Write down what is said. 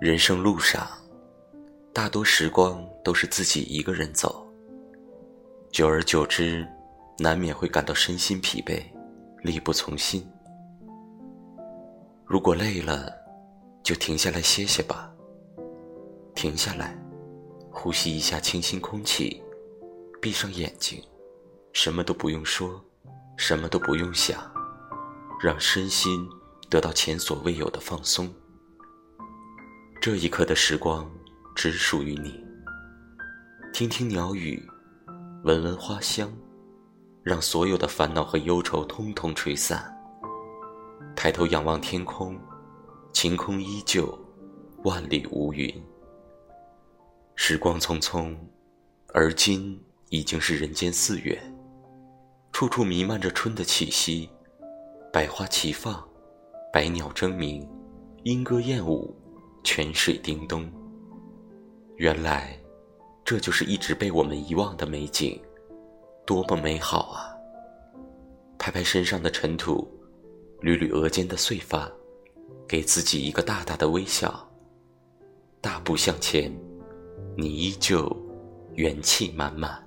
人生路上，大多时光都是自己一个人走。久而久之，难免会感到身心疲惫，力不从心。如果累了，就停下来歇歇吧。停下来，呼吸一下清新空气，闭上眼睛，什么都不用说，什么都不用想，让身心得到前所未有的放松。这一刻的时光只属于你。听听鸟语，闻闻花香，让所有的烦恼和忧愁通通吹散。抬头仰望天空，晴空依旧，万里无云。时光匆匆，而今已经是人间四月，处处弥漫着春的气息，百花齐放，百鸟争鸣，莺歌燕舞。泉水叮咚。原来，这就是一直被我们遗忘的美景，多么美好啊！拍拍身上的尘土，捋捋额间的碎发，给自己一个大大的微笑。大步向前，你依旧元气满满。